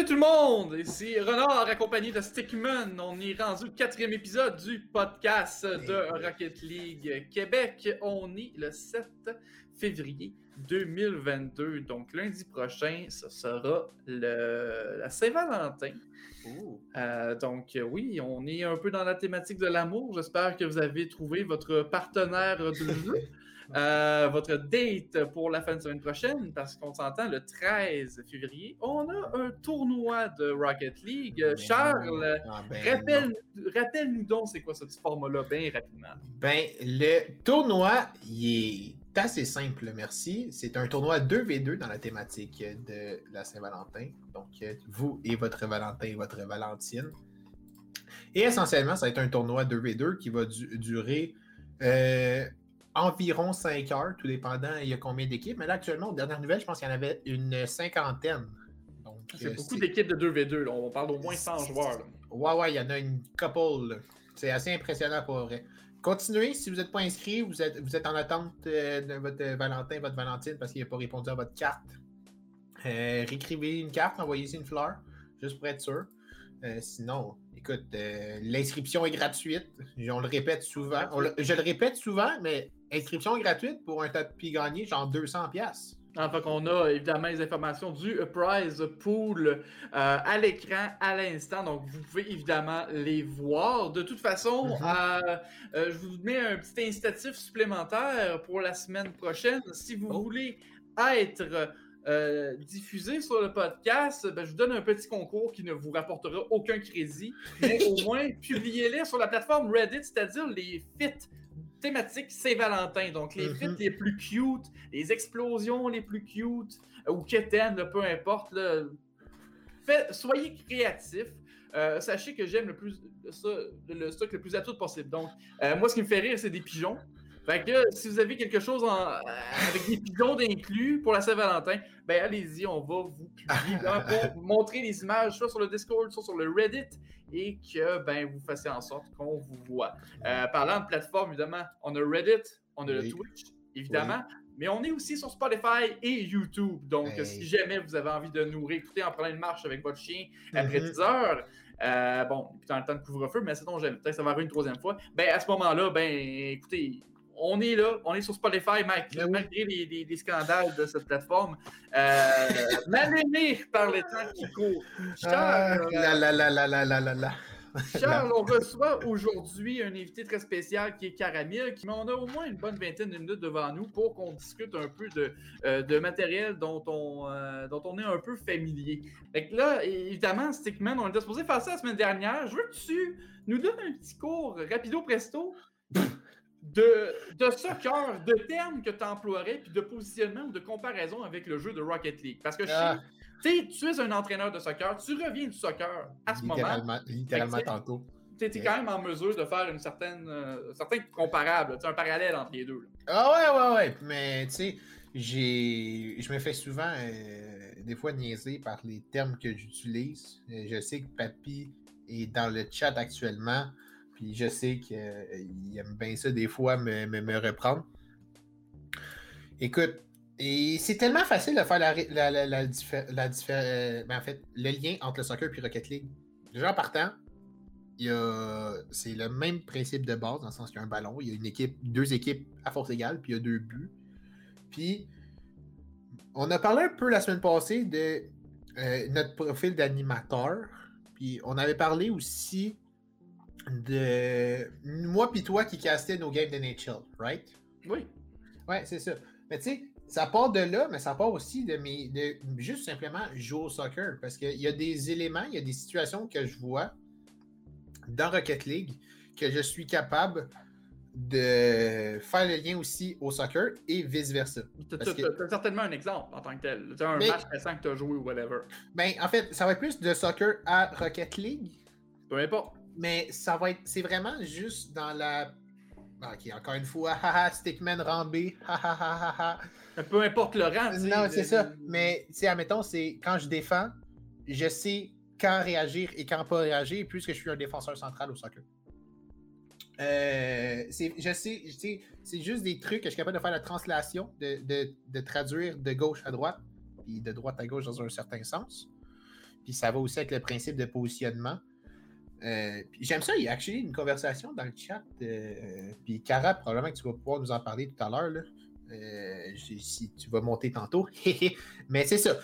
Salut tout le monde! Ici Renard accompagné de Stickman. On est rendu au quatrième épisode du podcast de Rocket League Québec. On est le 7 février 2022. Donc lundi prochain, ce sera le, la Saint-Valentin. Euh, donc oui, on est un peu dans la thématique de l'amour. J'espère que vous avez trouvé votre partenaire de jeu. Euh, votre date pour la fin de semaine prochaine, parce qu'on s'entend le 13 février, on a un tournoi de Rocket League. Ben Charles, ah, ben rappelle-nous donc c'est quoi ce petit format-là, bien rapidement. Ben, le tournoi, il est assez simple, merci. C'est un tournoi 2v2 dans la thématique de la Saint-Valentin. Donc, vous et votre Valentin et votre Valentine. Et essentiellement, ça va être un tournoi 2v2 qui va durer euh, environ 5 heures, tout dépendant, il y a combien d'équipes. Mais là, actuellement, aux dernières nouvelles, je pense qu'il y en avait une cinquantaine. C'est euh, beaucoup d'équipes de 2v2. On parle d'au moins 100 joueurs. Ouais, ouais, il y en a une couple. C'est assez impressionnant pour vrai. Continuez, si vous n'êtes pas inscrit, vous êtes, vous êtes en attente euh, de votre Valentin, votre Valentine, parce qu'il n'a pas répondu à votre carte. Euh, réécrivez une carte, envoyez-y une fleur, juste pour être sûr. sinon, écoute, l'inscription est gratuite. On le répète souvent. je le répète souvent, mais inscription gratuite pour un tapis gagné, genre 200 pièces. Enfin, qu'on a évidemment les informations du prize pool euh, à l'écran à l'instant. Donc, vous pouvez évidemment les voir. De toute façon, mhm. euh, euh, je vous mets un petit incitatif supplémentaire pour la semaine prochaine. Si vous oh. voulez être diffusé sur le podcast, ben, je vous donne un petit concours qui ne vous rapportera aucun crédit, mais au moins publiez-les sur la plateforme Reddit, c'est-à-dire les fits thématique Saint-Valentin. Donc, les mm les plus cute, les explosions les plus cute, euh, ou quétaines, peu importe. soyez créatifs. Euh, sachez que j'aime le plus le stock le plus à tout possible. Donc, euh, moi, ce qui me fait rire, c'est des pigeons. Fait que si vous avez quelque chose avec des pigeons d'inclus pour la Saint-Valentin, ben allez-y, on va vous publier pour vous montrer les images, soit sur le Discord, soit sur le Reddit et que ben, vous fassiez en sorte qu'on vous voit. Euh, parlant de plateforme, évidemment, on a Reddit, on a le Twitch, évidemment. Mais on est aussi sur Spotify et YouTube. Donc, si jamais vous avez envie de nous réécouter en prenant une marche avec votre chien après 10 mhm. heures, euh, bon, puis dans le temps de couvre-feu, mais c'est donc peut-être que ça va arriver une troisième fois. Ben, à ce moment-là, ben, écoutez, on est là, on est sur Spotify, malgré, ben malgré les, scandales de cette plateforme. Euh, Malgré par les temps qui courent. Charles. Charles, on reçoit aujourd'hui un invité très spécial qui est Caramel, qui on a au moins une bonne vingtaine de minutes devant nous pour qu'on discute un peu de, euh, de matériel dont on, euh, dont on est un peu familier. Fait que là, évidemment, Stickman, on était supposé faire ça la semaine dernière. Je veux que tu nous donnes un petit cours rapido presto de, de soccer, de termes que tu emploierais, puis de positionnement ou de comparaison avec le jeu de Rocket League. Parce que ah. tu es un entraîneur de soccer, tu reviens du soccer à ce moment. Littéralement tantôt. Tu es, quand même en mesure de faire une certaine, euh, certain comparable, un parallèle entre les deux. Ah ouais, ouais, ouais. Mais tu sais, je me fais souvent, euh, des fois, niaiser par les termes que j'utilise. Euh, je sais que Papy est dans le chat actuellement. Puis je sais qu'il aime bien ça des fois me, me, reprendre. Écoute, et c'est tellement facile de faire la, la, la, la, euh, ben, en fait, le lien entre le soccer et Rocket League. Déjà en partant, c'est le même principe de base, dans le sens qu'il y a un ballon, il y a une équipe, deux équipes à force égale, puis il y a deux buts. Puis, on a parlé un peu la semaine passée de euh, notre profil d'animateur. Puis, on avait parlé aussi de moi puis toi qui castais nos games de NHL, right? Oui. Ouais, c'est ça. Mais tu sais, ça part de là, mais ça part aussi de mes. de juste simplement jouer au soccer. Parce qu'il y a des éléments, il y a des situations que je vois dans Rocket League que je suis capable de faire le lien aussi au soccer et vice-versa. Tu as, certainement un exemple en tant que tel. Tu as un match récent que tu as joué ou whatever. Ben, en fait, ça va être plus de soccer à Rocket League. Peu importe. Mais ça va être. C'est vraiment juste dans la. Ok, encore une fois, haha, Stickman rambé, haha, Peu importe le rang. Non, c'est ça. Mais, tu sais, admettons, c'est quand je défends, je sais quand réagir et quand pas réagir, puisque je suis un défenseur central au soccer. Euh, je sais, c'est juste des trucs que je suis capable de faire la translation, de, de, de, traduire de gauche à droite, puis de droite à gauche dans un certain sens. Puis ça va aussi avec le principe de positionnement. Euh, j'aime ça, il y a actually une conversation dans le chat. Euh, puis Cara, probablement que tu vas pouvoir nous en parler tout à l'heure. Euh, si tu vas monter tantôt. Mais c'est ça.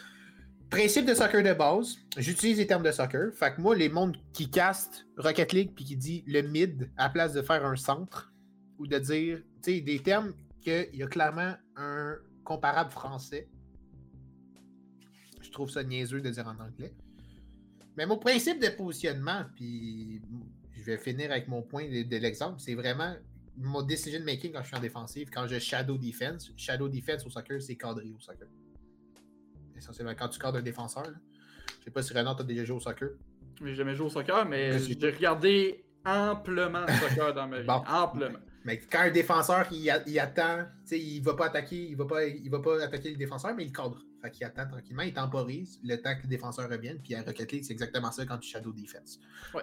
Principe de soccer de base, j'utilise les termes de soccer. Fait que moi, les mondes qui castent Rocket League puis qui dit le mid à place de faire un centre ou de dire, des termes qu'il y a clairement un comparable français. Je trouve ça niaiseux de dire en anglais. Mais mon principe de positionnement, puis je vais finir avec mon point de, l'exemple, c'est vraiment mon decision making quand je suis en défensive, quand je shadow defense. Shadow defense au soccer, c'est cadré au soccer. Essentiellement, quand tu cadres un défenseur, je je sais pas si Renan, tu as déjà joué au soccer. J'ai jamais joué au soccer, mais j'ai regardé amplement le soccer dans ma vie. Amplement. Mais quand un défenseur il, il attend, il va pas attaquer, il va pas, il va pas attaquer le défenseur, mais il cadre. Fait qu'il attend tranquillement, il temporise le temps que le défenseur revienne. Puis à Rocket League, c'est exactement ça quand tu shadow defense. Ouais.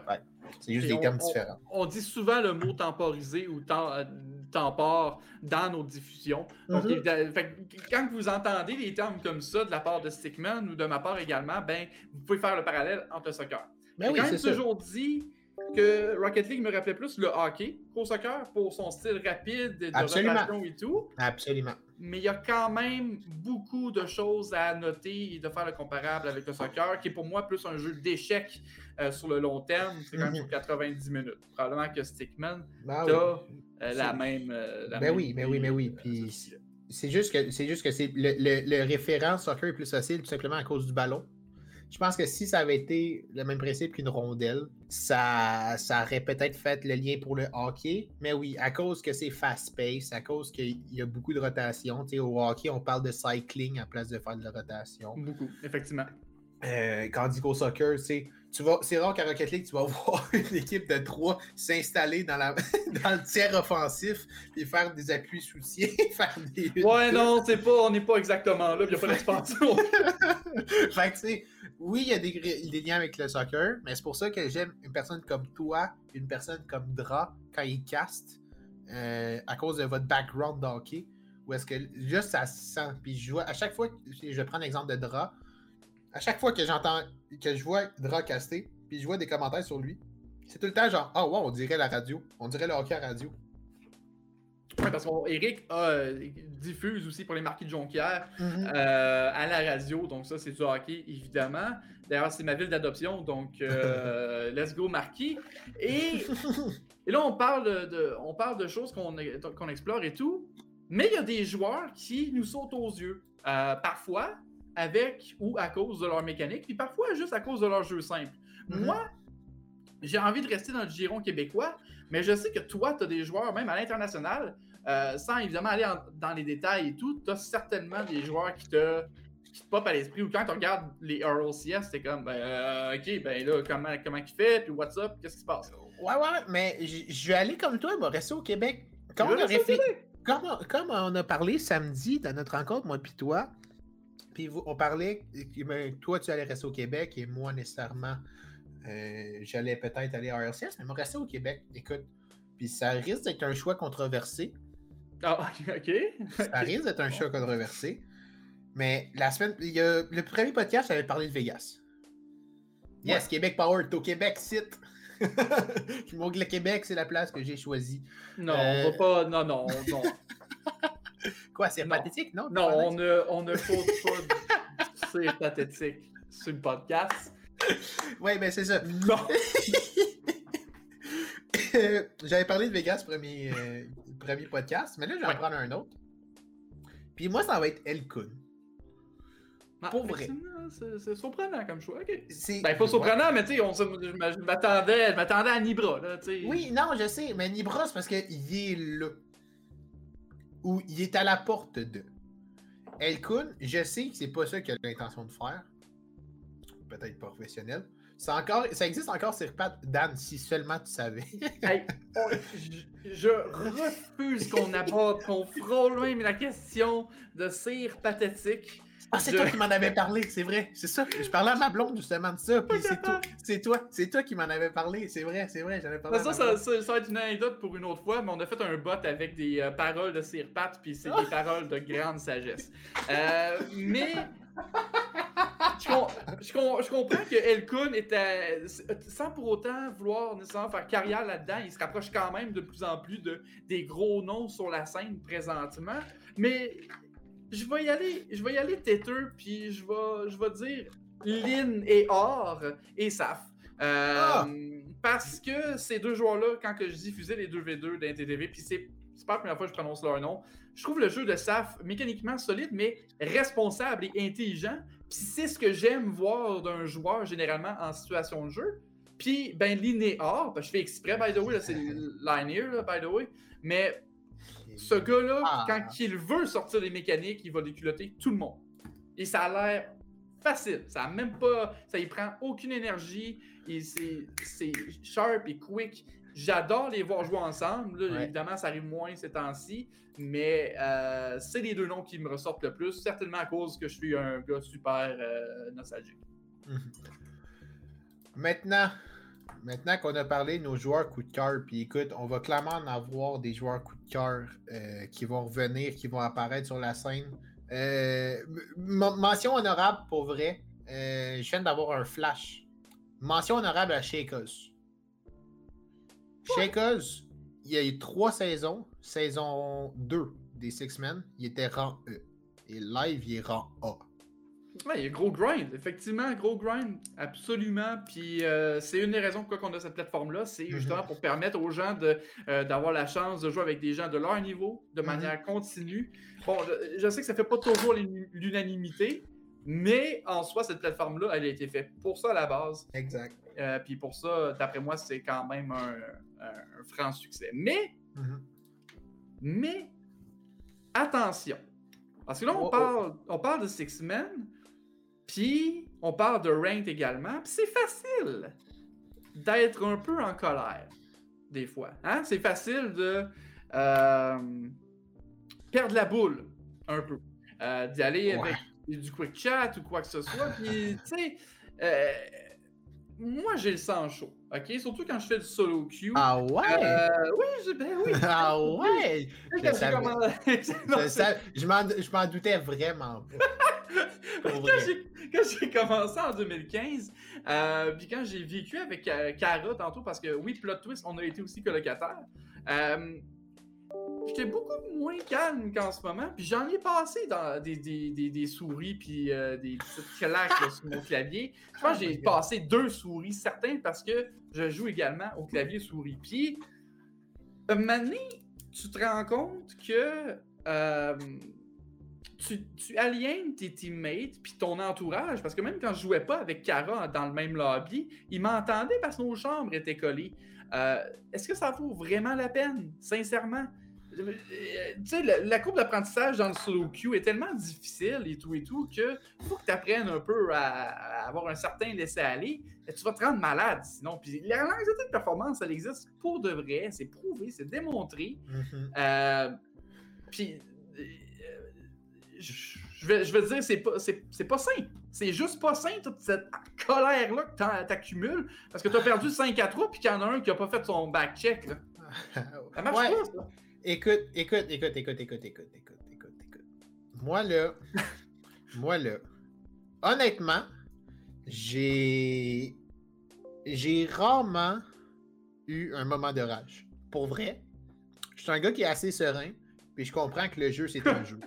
C'est juste des termes différents. On, dit souvent le mot temporiser ou euh, tempore dans nos diffusions. Donc, mm-hmm. quand vous entendez des termes comme ça de la part de Stickman ou de ma part également, ben, vous pouvez faire le parallèle entre le soccer. Mais ben oui, quand même toujours dit que Rocket League me rappelait plus le hockey qu'au soccer pour son style rapide de rotation et tout. Absolument. Mais il y a quand même beaucoup de choses à noter et de faire le comparable avec le soccer, qui est pour moi plus un jeu d'échecs euh, sur le long terme. C'est quand même sur 90 minutes. Probablement que Stickman ben euh, la même. Euh, ben oui, mais ben oui, mais oui. Puis c'est juste que c'est juste que c'est le, le référent soccer est plus facile tout simplement à cause du ballon. Je pense que si ça avait été le même principe qu'une rondelle, ça, ça aurait peut-être fait le lien pour le hockey. Mais oui, à cause que c'est fast-pace, à cause qu'il y a beaucoup de rotation. au hockey, on parle de cycling à place de faire de la rotation. Beaucoup, effectivement. Euh, quand on dit qu'au soccer, c'est c'est rare qu'à Rocket League, tu vas voir une équipe de trois s'installer dans, la, dans le tiers offensif et faire des appuis soutiens, faire des. Ouais, non, c'est pas, on n'est pas exactement là, il n'y a pas d'expansion. fait que, tu sais, oui, il y a des, liens avec le soccer, mais c'est pour ça que j'aime une personne comme toi, une personne comme Dra, quand il cast, euh, à cause de votre background d'hockey, où est-ce que juste ça se sent. Puis je vois, à chaque fois, je prendre l'exemple de Dra, à chaque fois que j'entends, que je vois Dra caster, puis je vois des commentaires sur lui, c'est tout le temps genre, ah oh, wow, on dirait la radio, on dirait le hockey à radio. Oui, parce qu'Eric euh, diffuse aussi pour les marquis de Jonquière mhm. euh, à la radio, donc ça c'est du hockey évidemment. D'ailleurs, c'est ma ville d'adoption, donc euh, let's go marquis. Et, et, là, on parle de, on parle de choses qu'on qu'on explore et tout, mais il y a des joueurs qui nous sautent aux yeux. parfois, avec ou à cause de leur mécanique, puis parfois juste à cause de leur jeu simple. Mhm. Moi, j'ai envie de rester dans le giron québécois, mais je sais que toi, tu as des joueurs, même à l'international, euh, sans évidemment aller dans les détails et tout, tu as certainement des joueurs qui te, qui te popent à l'esprit, ou quand tu regardes les RLCS, c'est comme, ben, euh, ok, ben là, comment, comment il fait, puis what's up, qu'est-ce qui se passe? Ouais, ouais, mais je vais aller comme toi, moi, rester au Québec. Comme on, a comme, on a parlé samedi dans notre rencontre, moi puis toi, puis on parlait, ben, toi, tu allais rester au Québec et moi, nécessairement, euh, j'allais peut-être aller à RLCS, mais moi, rester au Québec. Écoute, puis ça risque d'être un choix controversé. Ah, ok. ça risque d'être un choix controversé. Mais la semaine, il y a, le premier podcast, j'avais parlé de Vegas. Yes, Québec Power, t'es au Québec, site. le Québec, c'est la place que j'ai choisie. Non, on va euh, pas. Non, non, non. Quoi, c'est pathétique, non? Non, on ne, on ne faut pas c'est pathétique sur le podcast. Oui, mais c'est ça. Non! J'avais parlé de Vegas premier, euh, premier podcast, mais là, je vais en prendre un autre. Puis moi, ça va être El Kun. Ah, Pour vrai. C'est surprenant comme choix. Okay. Ben, pas surprenant, mais tu sais, je m'attendais à Nibra. Là, oui, non, je sais, mais Nibra, c'est parce qu'il est là où il est à la porte de. Elkun, je sais que c'est pas ça qu'il a l'intention de faire. Peut-être professionnel. Ça existe encore sur Pat Dan, si seulement tu savais. je, refuse qu'on aborde, qu'on frôle même la question de cire pathétique. Ah, c'est toi qui m'en avais parlé, c'est vrai. C'est ça. Je parlais à ma blonde justement de ça. Puis c'est toi, c'est toi, c'est toi qui m'en avais parlé. C'est vrai, c'est vrai. J'avais parlé. Ça, ça, ça, va être une anecdote pour une autre fois, mais on a fait un bot avec des euh, paroles de Sir Pat, puis c'est des paroles de grande sagesse. Euh, mais je, comprends que Elkun était, sans pour autant vouloir nécessairement faire carrière là-dedans, il se rapproche quand même de plus en plus de, des gros noms sur la scène présentement. Mais je vais y aller, je vais y aller têteux, puis je vais, je vais dire Lynn et Or et Saf. Euh, ah! Parce que ces deux joueurs-là, quand que je diffusais les deux V2 d'NTTV, puis c'est pas la première fois que je prononce leur nom, je trouve le jeu de SAF mécaniquement solide, mais responsable et intelligent. Puis c'est ce que j'aime voir d'un joueur généralement en situation de jeu. Puis, ben, linéaire, je fais exprès, by the way, c'est linear, by the way, mais ce gars-là, ah. quand il veut sortir des mécaniques, il va déculotter tout le monde. Et ça a l'air facile. Ça a même pas. Ça y prend aucune énergie. Et c'est sharp et quick. J'adore les voir jouer ensemble. Évidemment, ça arrive moins ces temps-ci, mais euh, c'est les deux noms qui me ressortent le plus, certainement à cause que je suis un gars super euh, nostalgique. Maintenant, maintenant qu'on a parlé de nos joueurs coup de cœur, puis écoute, on va clairement en avoir des joueurs coup de cœur euh, qui vont revenir, qui vont apparaître sur la scène. mention honorable pour vrai. je viens d'avoir un flash. Mention honorable à Shakers. Shakers, il y a eu trois saisons. Saison 2 des Six Men, il était rang E. Et live, il est rang A. Il y a gros grind, effectivement, gros grind, absolument. Puis euh, c'est une des raisons pourquoi on a cette plateforme-là, c'est mhm. justement pour permettre aux gens euh, d'avoir la chance de jouer avec des gens de leur niveau de mhm. manière continue. Bon, je, je, sais que ça fait pas toujours l'unanimité, mais en soi, cette plateforme-là, elle a été faite pour ça à la base. Exact. Euh, puis pour ça, d'après moi, c'est quand même un, franc succès. Mais, mhm. mais, attention. Parce que là, on, parle, on parle de Six Men, puis on parle de Ranked également, puis c'est facile d'être un peu en colère, des fois. Hein? C'est facile de euh, perdre la boule, un peu. Euh, d'y aller avec du quick chat ou quoi que ce soit. Puis, tu sais, euh, moi, j'ai le sang chaud, OK? Surtout quand je fais du solo queue. Ah ouais? Euh, oui, ben oui. ah ouais? je m'en doutais vraiment pas. quand j'ai commencé en 2015, euh, puis quand j'ai vécu avec Cara tantôt, parce que oui, plot twist, on a été aussi colocataires. Euh, j'étais beaucoup moins calme qu'en ce moment. Puis j'en ai passé dans des, des, des, souris puis euh, des petites claques sur mon clavier. Je pense que j'ai oh passé deux souris, certains, parce que je joue également au clavier souris. Puis, maintenant, tu te rends compte que euh, tu, tu, aliènes tes teammates puis ton entourage. Parce que même quand je jouais pas avec Kara dans le même lobby, ils m'entendaient parce que nos chambres étaient collées. Euh, est-ce que ça vaut vraiment la peine, sincèrement? Euh, tu sais, la, courbe d'apprentissage dans le solo queue est tellement difficile et tout et tout que faut que tu apprennes un peu à, avoir un certain laisser-aller. Tu vas te rendre malade sinon. Puis l'anxiété de performance, elle existe pour de vrai, c'est prouvé, c'est démontré. Mm-hmm. Euh, puis je, vais, je vais dire, c'est pas, c'est, pas sain. C'est juste pas sain, toute cette colère-là que t'accumules parce que tu as perdu 5 à 3 puis qu'il y en a un qui a pas fait son back-check. Ça marche pas, ça. Écoute, écoute, écoute, écoute, écoute, écoute, écoute, écoute, écoute. Moi, là, moi, là, honnêtement, j'ai. J'ai rarement eu un moment de rage. Pour vrai, je suis un gars qui est assez serein, puis je comprends que le jeu, c'est un jeu.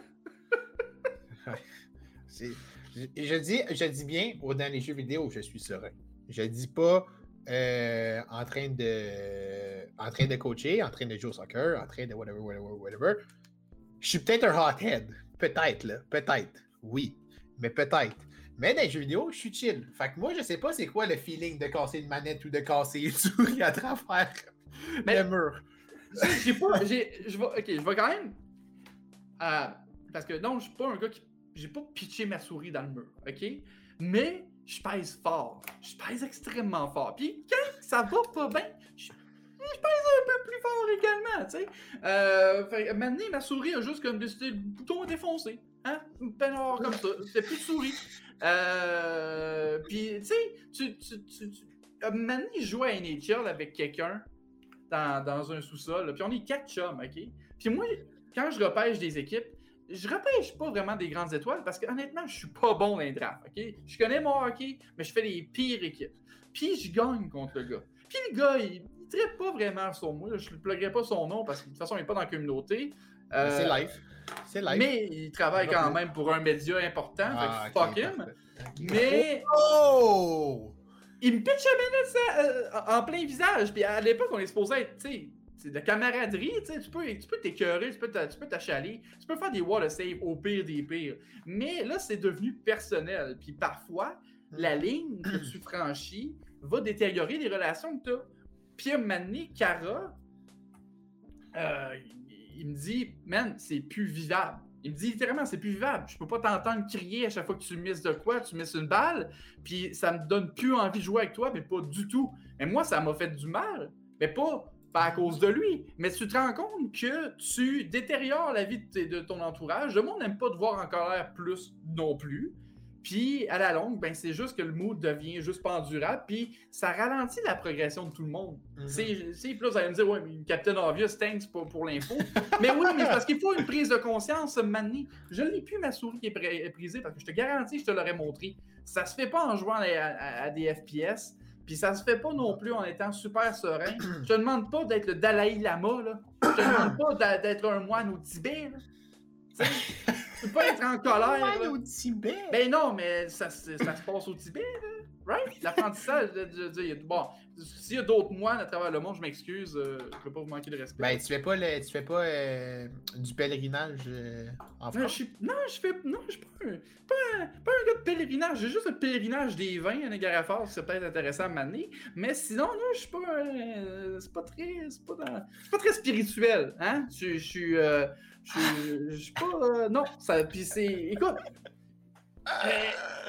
Je, dis, je dis bien, dans les jeux vidéo, je suis serein. Je dis pas euh, en train de en train de coacher, en train de jouer au soccer, en train de whatever, whatever, whatever. Je suis peut-être un hothead. Peut-être, là. Peut-être. Oui. Mais peut-être. Mais dans les jeux vidéo, je suis chill. Fait que moi, je sais pas c'est quoi le feeling de casser une manette ou de casser une souris à travers le mur. J'ai pas. Je vais, ok, je vais quand même. Euh, parce que non, je suis pas un gars qui. J'ai pas pitché ma souris dans le mur. OK? Mais je pèse fort. Je pèse extrêmement fort. Puis quand ça va pas bien, je, pèse un peu plus fort également, tu sais. Euh, maintenant, ma souris a juste comme décidé le bouton à défoncer. Hein? Peignoir comme ça. C'est plus de souris. Euh, puis, tu sais, tu, tu, tu, tu... Maintenant, je joue à NHL avec quelqu'un dans, dans, un sous-sol. Puis on est quatre chums, OK? Puis moi, quand je repêche des équipes, je repêche pas vraiment des grandes étoiles parce que honnêtement, je suis pas bon dans les drafts, ok? Je connais mon hockey, mais je fais les pires équipes. Puis je gagne contre le gars. Puis le gars, il, il traite pas vraiment sur moi. Je ne pluguerai pas son nom parce que de toute façon, il n'est pas dans la communauté. Euh, c'est live. C'est live. Mais il travaille quand même pour un média important. Ah, fait que fuck him. Mais Oh! il me pitch la manette ça, euh, en plein visage. Puis à l'époque, on est supposé être, tu sais, c'est de camaraderie, tu sais, tu peux tu peux t'écœurer, tu peux tu t'achaler, tu peux faire des water save au pire des pires. Mais là, c'est devenu personnel. Puis parfois, la ligne que tu franchis va détériorer les relations que tu as. Puis à un moment donné, Cara, euh, il- il me dit, man, c'est plus vivable. Il me dit littéralement, c'est plus vivable. Je peux pas t'entendre crier à chaque fois que tu misses de quoi, tu misses une balle, puis ça me donne plus envie de jouer avec toi, mais pas du tout. Mais moi, ça m'a fait du mal, mais pas, pas à cause de lui. Mais tu te rends compte que tu détériores la vie de, ton entourage. Le monde n'aime pas te voir en colère plus non plus. Puis, à la longue, ben, c'est juste que le mood devient juste pas endurable, puis ça ralentit la progression de tout le monde. Mhm. C'est, c'est, là, vous allez me dire, ouais, mais Captain Obvious, thanks pour, pour l'info. mais oui, mais parce qu'il faut une prise de conscience, maintenant. Je n'ai plus ma souris qui est brisée, parce que je te garantis, je te l'aurais montré. Ça se fait pas en jouant à, à- à des FPS, puis ça se fait pas non plus en étant super serein. Je te demande pas d'être le Dalai Lama, là. Je te demande pas d'être un moine au Tibet, là. Tu peux pas être en colère. là. Au Tibet. Ben non, mais ça, se- ça se passe au Tibet, là. Right? L'apprentissage, bon, s'il y a d'autres moines à travers le monde, je m'excuse, euh, je veux pas vous manquer de respect. Ben, tu fais pas, le, tu fais pas euh, du pèlerinage euh, en non, je France? suis, non, je fais, non, je suis pas un, pas un, pas un gars de pèlerinage, j'ai juste le pèlerinage des vins à Niagara Falls, c'est peut-être intéressant à m'amener, mais sinon, non, je suis pas, euh, c'est pas très, c'est pas, dans- c'est pas très spirituel, hein, je, je suis, euh, je suis- pas, euh, non, ça, puis c'est, écoute,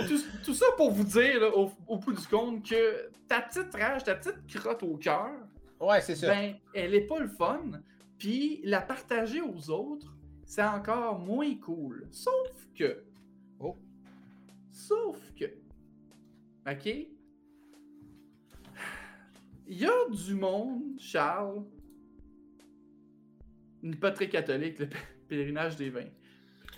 tout, tout ça pour vous dire, là, au, au bout du compte, que ta petite rage, ta petite crotte au cœur, Ouais, c'est ben, elle est pas le fun. Puis la partager aux autres, c'est encore moins cool. Sauf que. Oh. Sauf que. OK? Il y a du monde, Charles. Pas très catholique, le pèlerinage des vins.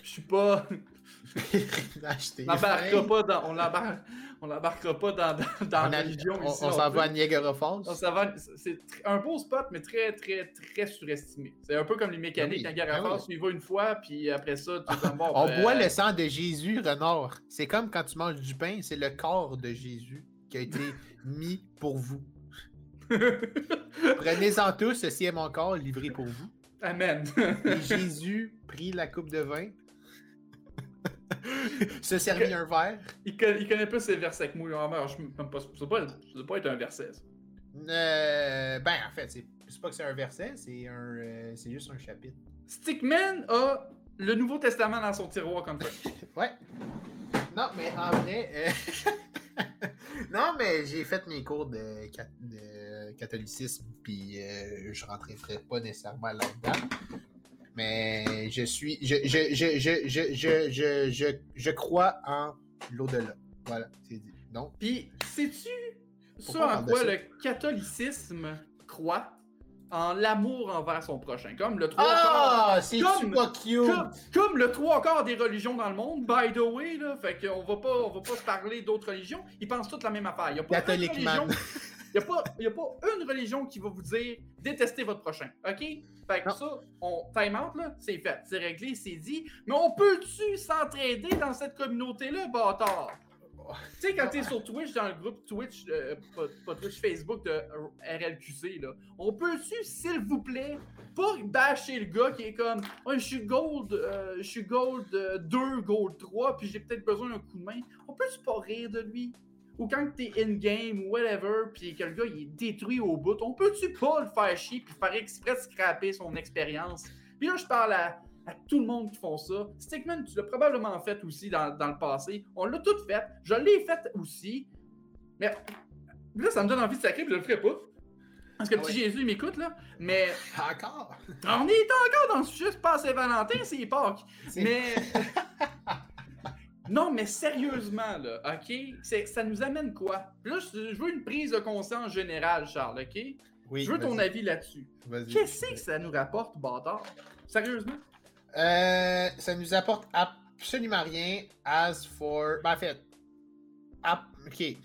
Je suis pas. Pèlerinage des On n'embarquera vins. pas dans. On l'embarque- on l'embarquera pas dans, dans, dans On, la a- religion on- ici on s'en va à Niagara Falls. Va- c'est un beau spot, mais très, très, très surestimé. C'est un peu comme les mécaniques. Ah oui, Quand Niagara ah oui. Falls, tu y vas une fois, puis après ça, tu bon. On ben, boit le sang de Jésus, Renard. C'est comme quand tu manges du pain, c'est le corps de Jésus qui a été mis pour vous. Prenez-en tous, ceci est mon corps livré pour vous. Amen. Et Jésus prit la coupe de vin, se servit un verre. il, connaît, il connaît pas ces versets que moi. Ah, je, même pas, ça doit pas, ça pas être un verset. ça. Euh, ben, en fait, c'est pas que c'est un verset, c'est un, euh, c'est juste un chapitre. Stickman a le Nouveau Testament dans son tiroir comme ça. Ouais. Non, mais en vrai. euh, non, mais j'ai fait mes cours de catholicisme, puis euh, je rentrerai pas nécessairement là-dedans. Mais je suis. Je, je, je, je, je, je crois en l'au-delà. Voilà, c'est dit. Donc. Puis, sais-tu ça en quoi le catholicisme croit en l'amour envers son prochain? Comme le trois ah, c'est comme, comme, comme, le trois quarts des religions dans le monde, by the way, là. Fait qu'on va pas, on va pas se parler d'autres religions. Ils pensent toutes la même affaire. Il y a pas religion man. y a a pas une religion qui va vous dire détestez votre prochain, ok? Fait que Non. ça, on time out là, c'est fait, c'est réglé, c'est dit. Mais on peut-tu s'entraider dans cette communauté-là, bâtard? Tu sais, quand t'es sur Twitch, dans le groupe Twitch, euh, pas, pas Twitch, Facebook de RLQC, là, on peut-tu, s'il vous plaît, pas bâcher le gars qui est comme Ouais, je suis gold, euh, je suis gold euh, 2, gold 3, puis j'ai peut-être besoin d'un coup de main. On peut-tu pas rire de lui? Ou quand t'es in-game ou whatever, puis que le gars il est détruit au bout, on peut-tu pas le faire chier puis faire exprès de scraper son expérience? Puis là, je parle à, à tout le monde qui font ça. Stickman, tu l'as probablement fait aussi dans, dans le passé. On l'a tout fait. Je l'ai fait aussi. Mais là, ça me donne envie de sacrer, puis je le ferai pas. Parce que le Ah petit ouais. Jésus il m'écoute, là. Mais Encore? on est encore dans le sujet, c'est pas Saint-Valentin, c'est Pâques. C'est- Mais. non, mais sérieusement, là, OK? Ça nous amène quoi? Là, je, veux une prise de conscience générale, Charles, OK? Oui, je veux ton avis là-dessus. vas-y. Qu'est-ce que ça nous rapporte, bâtard? Sérieusement? Euh, ça nous apporte absolument rien. As for. Ben, en fait. Ok.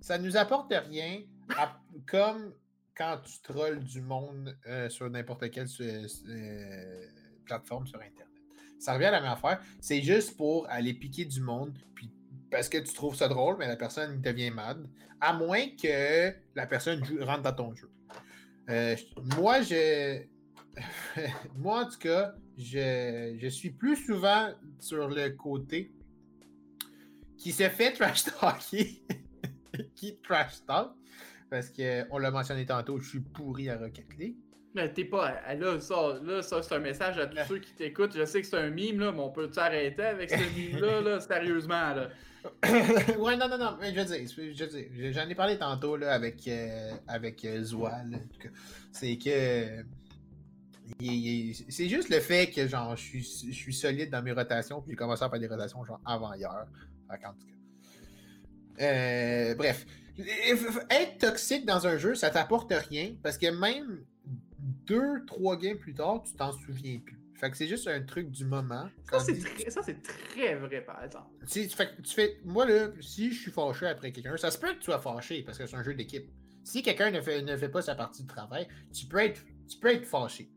Ça nous apporte rien. comme quand tu trolls du monde euh, sur n'importe quelle euh, plateforme sur Internet. Ça revient à la même affaire. C'est juste pour aller piquer du monde, puis parce que tu trouves ça drôle, mais la personne devient mad. À moins que la personne rentre dans ton jeu. Euh, moi, je. moi, en tout cas, je, suis plus souvent sur le côté qui s'est fait trash talker qui trash talk. Parce qu'on l'a mentionné tantôt, je suis pourri à Rocket. Mais t'es pas. Là, ça, là, ça c'est un message à tous ceux qui t'écoutent. Je sais que c'est un mime, là, mais on peut t'arrêter avec ce mime-là, là, sérieusement. Là? ouais, non, non, non, mais je veux dire, je veux dire j'en ai parlé tantôt là, avec, euh, avec euh, C'est que. C'est juste le fait que genre je suis, je suis solide dans mes rotations, puis j'ai commencé à faire des rotations genre avant hier. En tout cas. Euh, bref. Être toxique dans un jeu, ça t'apporte rien parce que même deux, trois games plus tard, tu t'en souviens plus. Fait que c'est juste un truc du moment. Ça, c'est très, vrai, par exemple. Tu, tu fais, moi, là, si je suis fâché après quelqu'un, ça se peut que tu sois fâché parce que c'est un jeu d'équipe. Si quelqu'un ne fait, ne fait pas sa partie de travail, tu peux être, tu peux être fâché.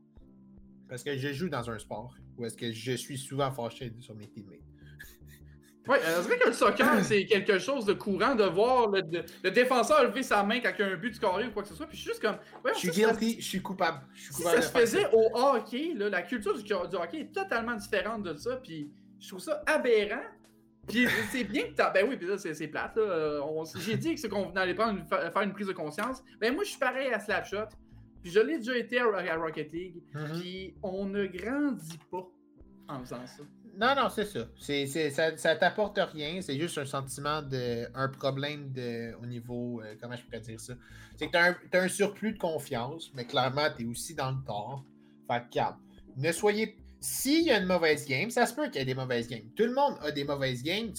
Parce que je joue dans un sport où est-ce que je suis souvent fâché sur mes teammates. Oui, c'est vrai que le soccer, c'est quelque chose de courant de voir le, défenseur lever sa main quand il y a un but du carré ou quoi que ce soit. Puis je suis juste comme. je suis guilty, je suis coupable. si ça se faisait au hockey, la culture du, hockey est totalement différente de ça. Puis je trouve ça aberrant. Puis c'est bien que t'as. Ben oui, puis là, c'est plate. J'ai dit que c'est qu'on allait prendre faire une prise de conscience. Ben moi, je suis pareil à Slapshot. Puis je l'ai déjà été à, Rocket League. Mm-hmm. Puis on ne grandit pas en faisant ça. Non, non, c'est ça. C'est, ça. Ça t'apporte rien. C'est juste un sentiment de. un problème de, au niveau. Euh, comment je pourrais dire ça? C'est que t'as un, as un surplus de confiance, mais clairement, t'es aussi dans le tort. Fait que, calme. Ne soyez. S'il y a une mauvaise game, ça se peut qu'il y ait des mauvaises games. Tout le monde a des mauvaises games.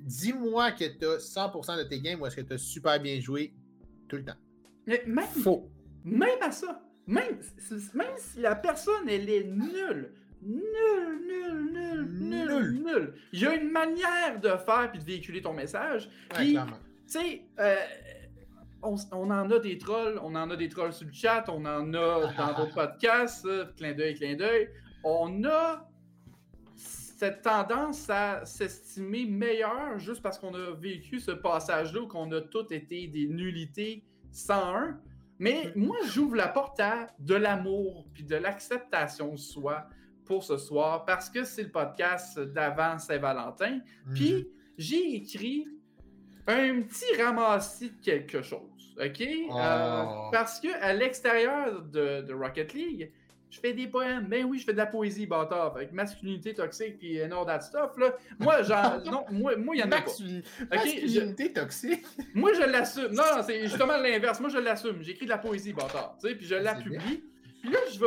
dis-moi que tu as 100% de tes games ou est-ce que tu as super bien joué tout le temps? Mais même, Faux. Même à ça. Même, même si la personne, elle est nulle, Nul, nul, nul, nul, nul. Il y a une manière de faire puis de véhiculer ton message. Puis, tu sais, euh, on, on, en a des trolls, on en a des trolls sur le chat, on en a dans d'autres podcasts, clin d'œil, clin d'œil. On a cette tendance à s'estimer meilleur juste parce qu'on a vécu ce passage-là où qu'on a tous été des nullités 101. Mais mm. moi, j'ouvre la porte à de l'amour puis de l'acceptation de soi pour ce soir parce que c'est le podcast d'avant Saint-Valentin. Mhm. Puis j'ai écrit un petit ramassis de quelque chose. OK? Euh, oh. parce que à l'extérieur de, Rocket League, je fais des poèmes. Ben oui, je fais de la poésie, bâtard. Avec masculinité toxique puis all that stuff. Là. Moi, genre, non, moi, moi, il y en a pas. Masculinité toxique? Moi, je l'assume. Non, c'est justement l'inverse. Moi, je l'assume. J'écris de la poésie, bâtard. Puis je la publie. Puis là, je vais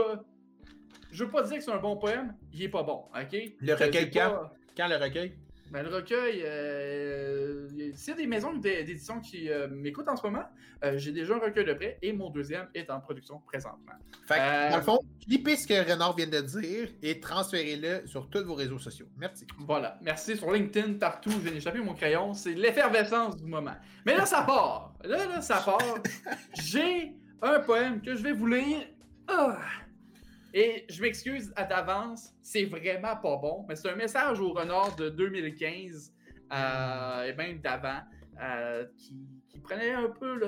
je veux pas dire que c'est un bon poème, il est pas bon, ok? Le recueil quand? Quand le recueil? Ben, le recueil, euh, s'il y a des maisons d'édition qui euh, m'écoutent en ce moment, euh, j'ai déjà un recueil de prêt et mon deuxième est en production présentement. Fait que, dans le fond, clippez ce que Renard vient de dire et transférez-le sur tous vos réseaux sociaux. Merci. Voilà, merci sur LinkedIn, partout. J'ai échappé mon crayon. C'est l'effervescence du moment. Mais là, ça part. Là, là, ça part. j'ai un poème que je vais vous lire. Ah! Et je m'excuse à d'avance, c'est vraiment pas bon, mais c'est un message au renard de 2015 euh, et même d'avant euh, qui, prenait un peu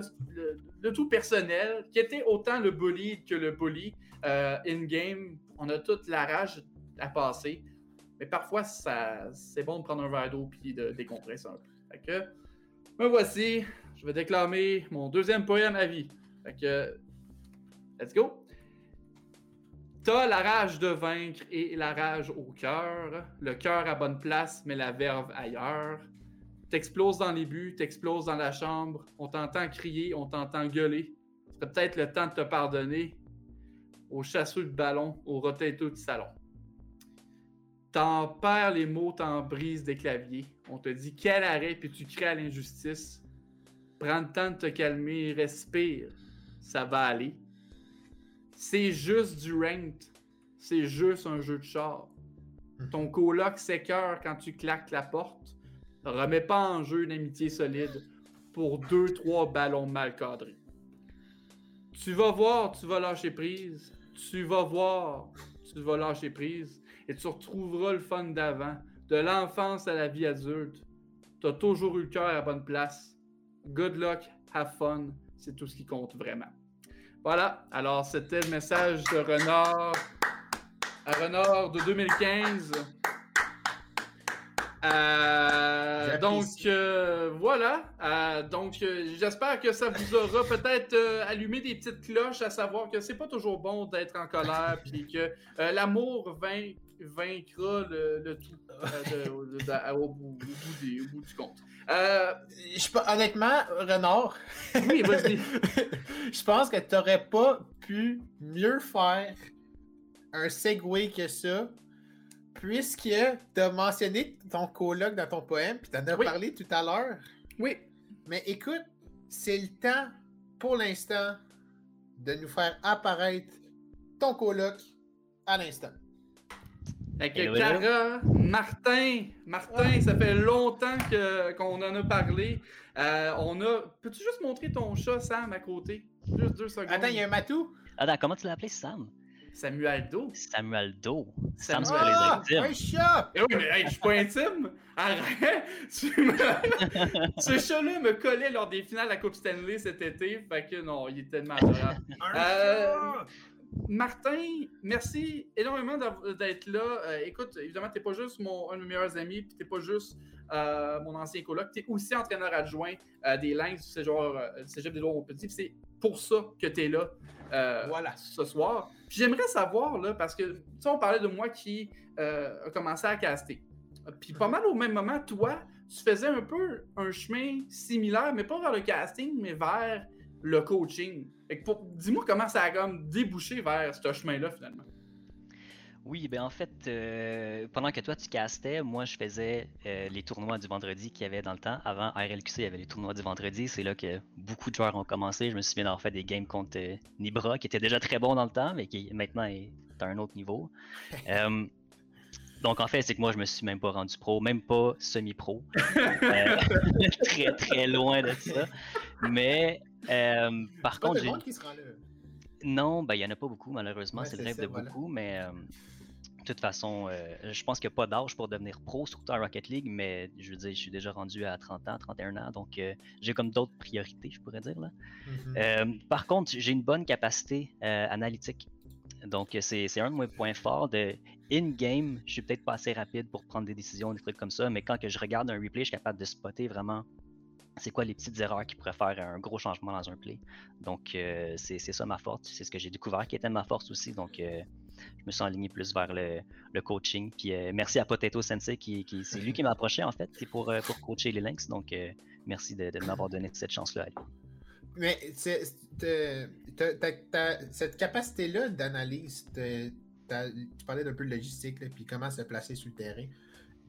le, tout personnel, qui était autant le bully que le bully. Euh, in-game, on a toute la rage à passer, mais parfois c'est bon de prendre un verre d'eau puis de décompresser un peu. Me voici, je vais déclamer mon deuxième poème à vie. Fait que, let's go! T'as la rage de vaincre et la rage au cœur, le cœur à bonne place, mais la verve ailleurs. T'exploses dans les buts, t'exploses dans la chambre, on t'entend crier, on t'entend gueuler. C'est peut-être le temps de te pardonner au chasseux de ballon, au rotateur du salon. T'en perds les mots, t'en brises des claviers. On te dit quel arrêt, puis tu crées à l'injustice. Prends le temps de te calmer, respire, ça va aller. C'est juste du ranked. C'est juste un jeu de char. Hmm. Ton coloc s'écœure quand tu claques la porte. Remets pas en jeu une amitié solide pour deux, trois ballons mal cadrés. Tu vas voir, tu vas lâcher prise. Tu vas voir, tu vas lâcher prise. Et tu retrouveras le fun d'avant. De l'enfance à la vie adulte. Tu as toujours eu le cœur à la bonne place. Good luck, have fun. C'est tout ce qui compte vraiment. Voilà, alors c'était le message de Renard à Renard de 2015. Euh, donc euh, voilà. Euh, donc j'espère que ça vous aura peut-être allumé des petites cloches à savoir que c'est pas toujours bon d'être en colère puis que l'amour vaincra le, tout au, bout, du compte. Je, honnêtement, Renard. Oui, vas-y. je pense que tu n'aurais pas pu mieux faire un segue que ça puisque tu as mentionné ton colloque dans ton poème, puis tu en as parlé tout à l'heure. Oui. Mais écoute, c'est le temps, pour l'instant, de nous faire apparaître ton colloque à l'instant. Avec Clara, Martin, Martin, ça fait longtemps qu'on en a parlé. Euh, on a. Peux-tu juste montrer ton chat, Sam, à côté? Juste deux secondes. Attends, il y a un matou. Attends, comment tu l'as appelé, Sam? Samuel Samueldo. Sam, c'est ah, les intimes. Un chat! Eh oui, mais je suis pas intime. Arrête! Ce chat-là me collait lors des finales de la Coupe Stanley cet été. Fait que non, il est tellement adorable. euh, Martin, merci énormément d'être là. Euh, écoute, évidemment, tu n'es pas juste mon, un de mes meilleurs amis, puis tu n'es pas juste euh, mon ancien coloc, tu es aussi entraîneur adjoint euh, des Lynx du Cégep des Lois Petit. C'est pour ça que tu es là voilà. ce soir. Puis j'aimerais savoir, là, parce que tu sais, on parlait de moi qui a commencé à caster. Puis pas mal au même moment, toi, tu faisais un peu un chemin similaire, mais pas vers le casting, mais vers le coaching. Dis-moi comment ça a comme débouché vers ce chemin-là finalement. Oui, ben en fait, euh, pendant que toi tu castais, moi je faisais euh, les tournois du vendredi qu'il y avait dans le temps. Avant RLQC, il y avait les tournois du vendredi. C'est là que beaucoup de joueurs ont commencé. Je me souviens d'avoir fait des games contre euh, Nibra, qui était déjà très bon dans le temps, mais qui maintenant est à un autre niveau. donc en fait, c'est que moi je me suis même pas rendu pro, même pas semi-pro. très très loin de ça. Mais euh, par contre, j'ai. Non, ben il y en a pas beaucoup malheureusement. c'est le rêve de beaucoup, mais euh, de toute façon, euh, je pense qu'il n'y a pas d'âge pour devenir pro, surtout en Rocket League, mais je veux dire, je suis déjà rendu à 30 ans, 31 ans, donc j'ai comme d'autres priorités, je pourrais dire là. Mm-hmm. par contre, j'ai une bonne capacité analytique. Donc, c'est un de mes points forts de in-game. Je suis peut-être pas assez rapide pour prendre des décisions, des trucs comme ça, mais quand que je regarde un replay, je suis capable de spotter vraiment c'est quoi les petites erreurs qui pourraient faire un gros changement dans un play? Donc, euh, c'est ça ma force. C'est ce que j'ai découvert qui était ma force aussi. Donc, euh, je me suis aligné plus vers le, coaching. Puis, euh, merci à Potato Sensei, qui, c'est lui qui m'a approché en fait pour, pour coacher les Lynx. Donc, merci de, m'avoir donné cette chance-là. Mais cette capacité-là d'analyse, tu parlais d'un peu de logistique, puis comment se placer sur le terrain.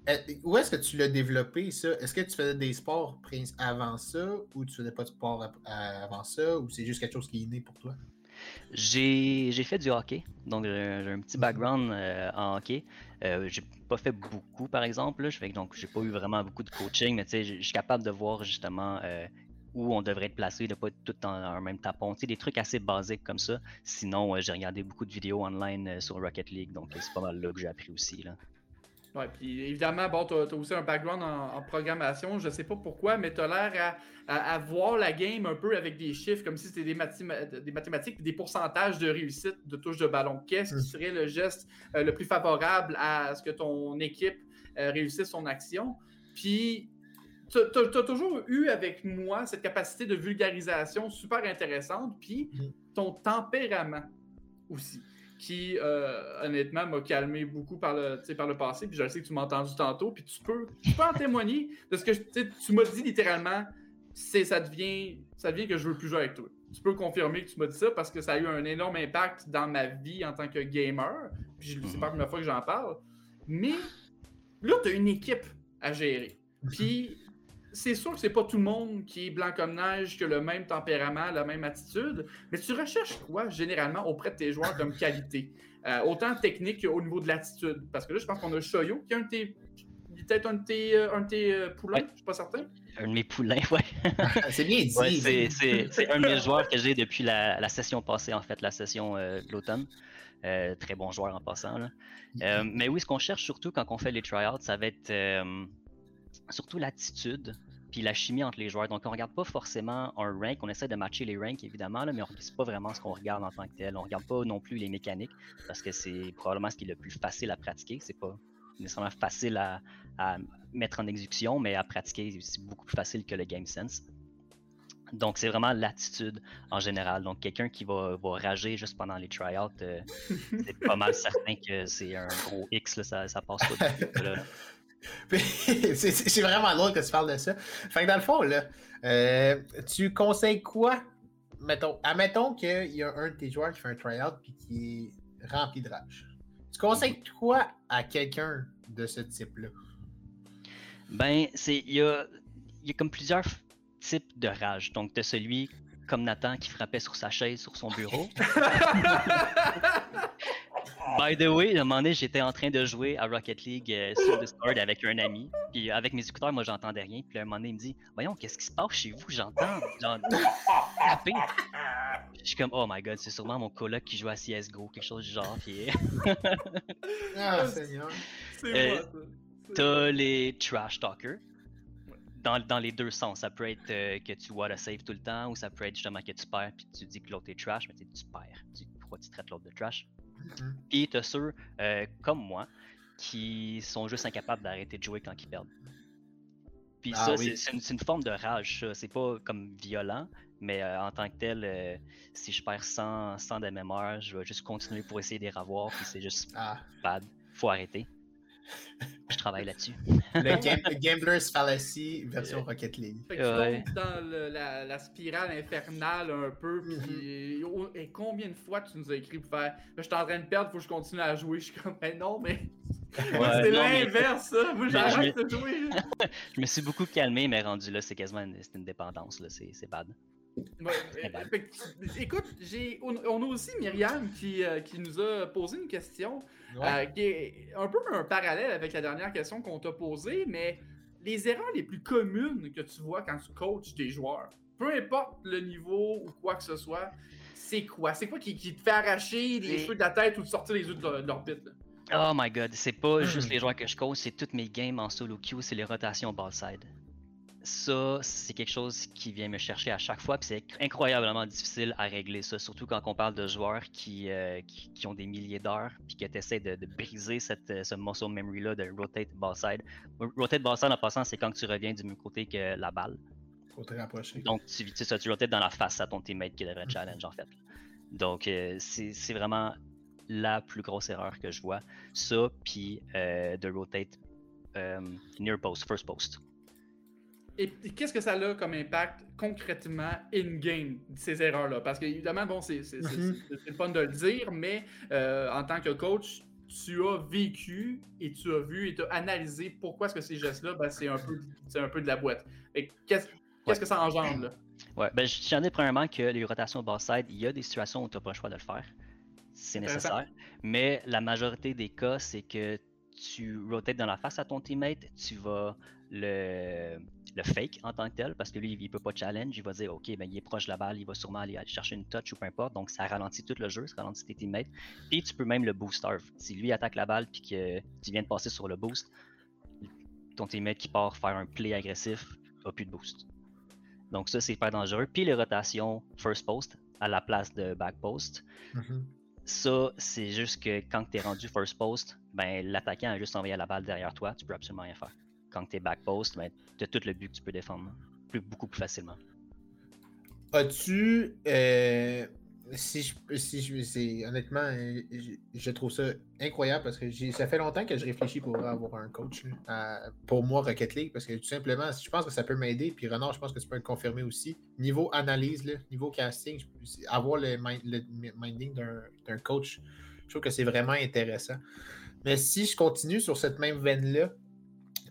Euh, où est-ce que tu l'as développé, ça? Est-ce que tu faisais des sports avant ça ou tu faisais pas de sport avant ça ou c'est juste quelque chose qui est né pour toi? J'ai fait du hockey, donc j'ai un petit mhm. background euh, en hockey. Euh, j'ai pas fait beaucoup, par exemple. Là. Donc, j'ai pas eu vraiment beaucoup de coaching, mais je suis capable de voir justement euh, où on devrait être placé, de pas être tout dans un même tapon. des trucs assez basiques comme ça. Sinon, j'ai regardé beaucoup de vidéos online sur Rocket League, donc c'est pas mal là que j'ai appris aussi. Là. Ouais, puis évidemment, bon, tu as, aussi un background en, programmation, je sais pas pourquoi, mais tu as l'air à, voir la game un peu avec des chiffres, comme si c'était des, des mathématiques, des pourcentages de réussite de touche de ballon. Qu'est-ce qui mm. serait le geste euh, le plus favorable à ce que ton équipe euh, réussisse son action? Puis, tu as, toujours eu avec moi cette capacité de vulgarisation super intéressante, puis mm. ton tempérament aussi qui, euh, honnêtement, m'a calmé beaucoup par le, par le passé. Puis je sais que tu m'as entendu tantôt. Puis tu peux, tu peux en témoigner de ce que tu m'as dit littéralement. C'est, ça, devient, ça devient que je veux plus jouer avec toi. Tu peux confirmer que tu m'as dit ça parce que ça a eu un énorme impact dans ma vie en tant que gamer. Puis c'est pas la première fois que j'en parle. Mais là, tu as une équipe à gérer. Puis c'est sûr que c'est pas tout le monde qui est blanc comme neige, qui a le même tempérament, la même attitude, mais tu recherches quoi généralement auprès de tes joueurs comme qualité? euh, autant technique qu'au niveau de l'attitude. Parce que là, je pense qu'on a Shoyo qui est un de tes. Peut-être un de tes, euh, un de tes poulains, je suis pas certain. Un de mes poulains, ouais. c'est bien dit. c'est un de mes joueurs que j'ai depuis la, la, session passée, en fait, la session de l'automne. très bon joueur en passant. Là. Mm-hmm. mais oui, ce qu'on cherche surtout quand on fait les tryouts, ça va être surtout l'attitude puis la chimie entre les joueurs. Donc, on regarde pas forcément un rank. On essaie de matcher les ranks, évidemment, là, mais c'est pas vraiment ce qu'on regarde en tant que tel. On regarde pas non plus les mécaniques, parce que c'est probablement ce qui est le plus facile à pratiquer. C'est pas nécessairement facile à, mettre en exécution, mais à pratiquer, c'est beaucoup plus facile que le game sense. Donc, c'est vraiment l'attitude en général. Donc, quelqu'un qui va, rager juste pendant les tryouts, euh, c'est pas mal certain que c'est un gros X, ça, ça passe pas du tout. c'est vraiment drôle que tu parles de ça. Fait que dans le fond, là, euh, tu conseilles quoi? Mettons, admettons qu'il y a un de tes joueurs qui fait un tryout puis qui est rempli de rage. Tu conseilles quoi à quelqu'un de ce type-là? Ben, c'est. Il y a, y a comme plusieurs types de rage. Donc, tu as celui comme Nathan qui frappait sur sa chaise sur son bureau. By the way, à un moment donné, j'étais en train de jouer à Rocket League euh, sur Discord avec un ami. Puis avec mes écouteurs, moi, j'entendais rien. Puis à un moment donné, il me dit Voyons, qu'est-ce qui se passe chez vous? J'entends. taper. Je suis comme Oh my god, c'est sûrement mon coloc qui joue à CSGO, quelque chose du genre. Puis... ah, Seigneur. C'est euh, ça. T'as les trash talkers. Dans, dans, les deux sens. Ça peut être euh, que tu vois le save tout le temps, ou ça peut être justement que tu perds puis tu dis que l'autre est trash, mais tu perds. pourquoi tu traites l'autre de trash? Puis t'as ceux euh, comme moi qui sont juste incapables d'arrêter de jouer quand ils perdent. Puis ah ça, c'est une, forme de rage, ça. C'est pas comme violent, mais euh, en tant que tel, euh, si je perds 100, 100 de mémoire, je vais juste continuer pour essayer de les revoir, puis c'est juste ah. bad. Faut arrêter. Je travaille là-dessus. le, Gambler's Fallacy version Rocket League. Fait que dans la, spirale infernale un peu. Puis, mm-hmm. et combien de fois tu nous as écrit pour faire Je suis en train de perdre, faut que je continue à jouer. Je suis comme Ben non, mais. c'est l'inverse, ça. Moi, j'arrête de jouer. je me suis beaucoup calmé, mais rendu là, c'est quasiment une, une dépendance. C'est bad. écoute, on, on, a aussi Myriam qui, euh, qui nous a posé une question. Euh, qui est un peu un parallèle avec la dernière question qu'on t'a posée, mais les erreurs les plus communes que tu vois quand tu coaches tes joueurs, peu importe le niveau ou quoi que ce soit, c'est quoi? C'est quoi qui, te fait arracher les cheveux de la tête ou de sortir les yeux de l'orbite? Oh my god, c'est pas juste les joueurs que je coach, c'est toutes mes games en solo queue, c'est les rotations ball side ça, c'est quelque chose qui vient me chercher à chaque fois, puis c'est incroyablement difficile à régler ça, surtout quand on parle de joueurs qui, euh, qui, ont des milliers d'heures, puis qui essaient de, de, briser cette, euh, ce muscle memory-là de rotate ball side. Rotate ball side, en passant, c'est quand tu reviens du même côté que la balle. Faut te rapprocher. Donc, tu, tu, ça, tu rotates dans la face à ton teammate qui devrait challenge, en fait. Donc, euh, c'est vraiment la plus grosse erreur que je vois. Ça, puis de rotate near post, first post. Et, qu'est-ce que ça a comme impact concrètement in-game, ces erreurs-là? Parce qu'évidemment, bon, c'est mm le fun de le dire, mais euh, en tant que coach, tu as vécu et tu as vu et tu as analysé pourquoi est-ce que ces gestes-là, ben, c'est un, peu, un peu de la boîte. Qu'est-ce que ça engendre là? Ouais, ben, je tiens à dire premièrement que les rotations bass-side, il y a des situations où tu n'as pas le choix de le faire. C'est nécessaire. Mais la majorité des cas, c'est que tu rotates dans la face à ton teammate, tu vas le, le fake en tant que tel, parce que lui, il peut pas challenge, il va dire, OK, ben, il est proche de la balle, il va sûrement aller, chercher une touch ou peu importe, donc ça ralentit tout le jeu, ça ralentit tes teammates, et tu peux même le boost Si lui attaque la balle puis que tu viens de passer sur le boost, ton teammate qui part faire un play agressif a plus de boost. Donc ça, c'est pas dangereux. Puis les rotations first post à la place de back post, mm-hmm. ça, c'est juste que quand tu es rendu first post, ben, l'attaquant a juste envoyé la balle derrière toi, tu peux absolument rien faire quand tu es back post, ben, tu as tout le but que tu peux défendre plus, beaucoup plus facilement. As-tu. Euh, si je, si je honnêtement, euh, je, trouve ça incroyable parce que ça fait longtemps que je réfléchis pour avoir un coach pour moi Rocket League parce que tout simplement, je pense que ça peut m'aider. Puis Renard, je pense que tu peux le confirmer aussi. Niveau analyse, niveau casting, avoir le, minding d'un coach, je trouve que c'est vraiment intéressant. Mais si je continue sur cette même veine-là,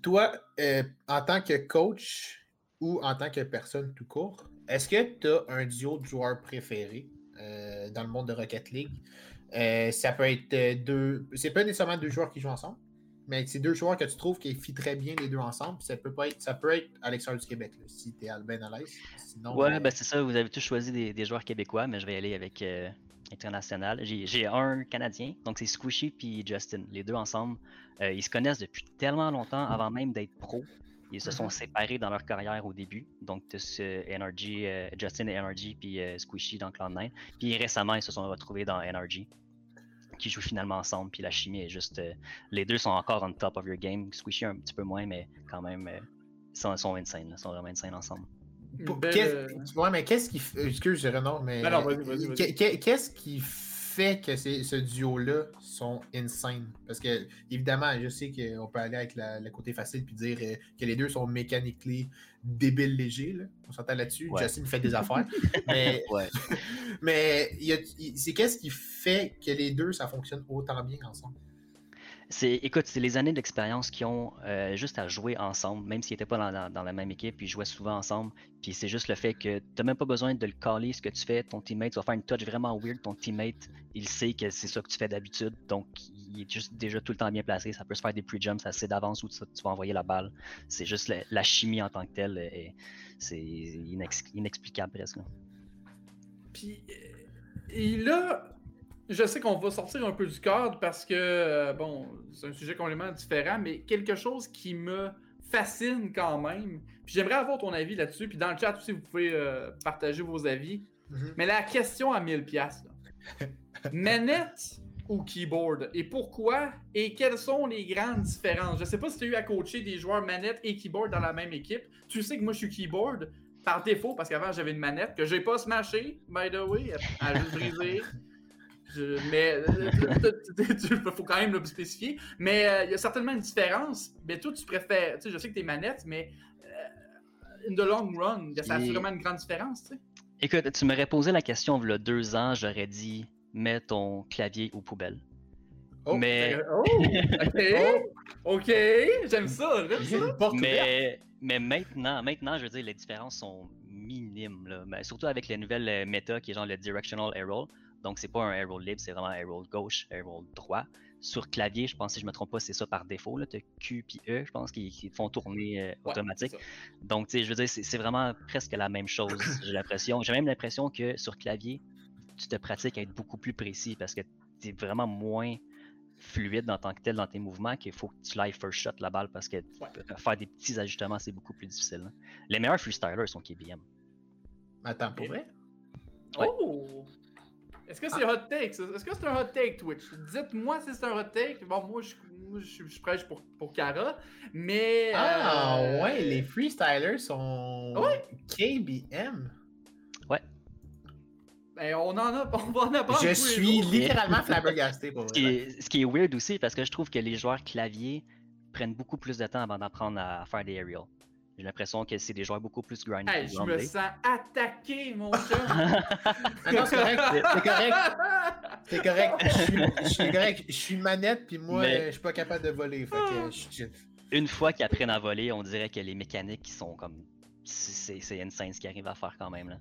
toi, euh, en tant que coach ou en tant que personne tout court, est-ce que tu as un duo de joueurs préférés euh, dans le monde de Rocket League? Euh, ça peut être deux. C'est pas nécessairement deux joueurs qui jouent ensemble, mais c'est deux joueurs que tu trouves qui fit très bien les deux ensemble. Ça peut, pas être, ça peut être Alexandre du Québec, si tu es ben à l'aise. ouais, ben c'est ça, vous avez tous choisi des, joueurs québécois, mais je vais aller avec international. J'ai un Canadien, donc c'est Squishy puis Justin. Les deux ensemble, ils se connaissent depuis tellement longtemps avant même d'être pro. Ils se sont mhm. séparés dans leur carrière au début. Donc, NRG, euh, Justin et NRG, puis euh, Squishy dans Cloud9. Puis récemment, ils se sont retrouvés dans NRG, qui jouent finalement ensemble. Puis la chimie est juste. Euh, les deux sont encore on top of your game. Squishy un petit peu moins, mais quand même, ils sont, sont insane. Ils sont vraiment insane ensemble. Ouais, mais qu'est-ce qui. Excuse, Renaud, mais. Qu'est-ce qui fait que ce duo-là sont insane? Parce que, évidemment, je sais qu'on peut aller avec le côté facile puis dire euh, que les deux sont mécaniquement débiles légers. On s'entend là-dessus? Ouais. Justin fait des affaires. mais mais c'est qu'est-ce qui fait que les deux, ça fonctionne autant bien ensemble? C'est, écoute, c'est les années d'expérience qui ont euh, juste à jouer ensemble, même s'ils n'étaient pas dans, la même équipe, ils jouaient souvent ensemble. Puis c'est juste le fait que tu n'as même pas besoin de le caler ce que tu fais. Ton teammate va faire une touch vraiment weird. Ton teammate, il sait que c'est ça que tu fais d'habitude. Donc, il est juste déjà tout le temps bien placé. Ça peut se faire des pre-jumps assez d'avance où tu, vas envoyer la balle. C'est juste la, chimie en tant que telle. Et c'est inexplicable presque. Puis, il a je sais qu'on va sortir un peu du cadre parce que, euh, bon, c'est un sujet complètement différent, mais quelque chose qui me fascine quand même. Puis j'aimerais avoir ton avis là-dessus. Puis dans le chat aussi, vous pouvez euh, partager vos avis. Mhm. Mais la question à 1000$, manette ou keyboard? Et pourquoi? Et quelles sont les grandes différences? Je sais pas si tu as eu à coacher des joueurs manette et keyboard dans la même équipe. Tu sais que moi je suis keyboard par défaut parce qu'avant j'avais une manette que j'ai pas smashé, by the way, à juste mais il faut quand même le spécifier. Mais euh, il y a certainement une différence. Mais toi, tu préfères. Tu sais, je sais que tu es manette, mais euh, in the long run, ça a vraiment une grande différence. Tu sais. Écoute, tu m'aurais posé la question il y a deux ans, j'aurais dit mets ton clavier aux poubelles. Oh, mais. Oh, ok, ok, j'aime ça, ça. Mais, mais maintenant, maintenant, je veux dire, les différences sont minimes. Là. Mais surtout avec les nouvelles euh, méta qui est genre le directional arrow. Donc, c'est pas un air roll libre, c'est vraiment un air roll gauche, air roll droit. Sur clavier, je pense, si je me trompe pas, c'est ça par défaut. Tu as Q et E, je pense, qui, font tourner euh, automatique. Donc, tu sais, je veux dire, c'est vraiment presque la même chose, j'ai l'impression. J'ai même l'impression que sur clavier, tu te pratiques à être beaucoup plus précis parce que tu es vraiment moins fluide en tant que tel dans tes mouvements qu'il faut que tu live first shot la balle parce que faire des petits ajustements, c'est beaucoup plus difficile. Hein. Les meilleurs freestylers sont KBM. Attends, pour vrai? Oh! Est-ce que c'est un hot take? Est-ce que c'est un hot take, Twitch? Dites-moi si c'est un hot take. Bon, moi, je, je, je prêche pour, pour Kara, mais... Ah, euh, ouais, les freestylers sont KBM. Ouais. Ben, on en a, on va en apprendre. Je suis littéralement flabbergasté pour ce qui, est, ce qui est weird aussi, parce que je trouve que les joueurs clavier prennent beaucoup plus de temps avant d'apprendre à faire des aerials. J'ai l'impression que c'est des joueurs beaucoup plus grindés. Hey, je me sens attaqué, mon chum! non, c'est correct, c'est correct. C'est correct. Je suis, correct. Je suis manette, puis moi, je suis pas capable de voler. Une fois qu'ils apprennent à voler, on dirait que les mécaniques sont comme. C'est insane ce qu'ils arrivent à faire quand même. Là.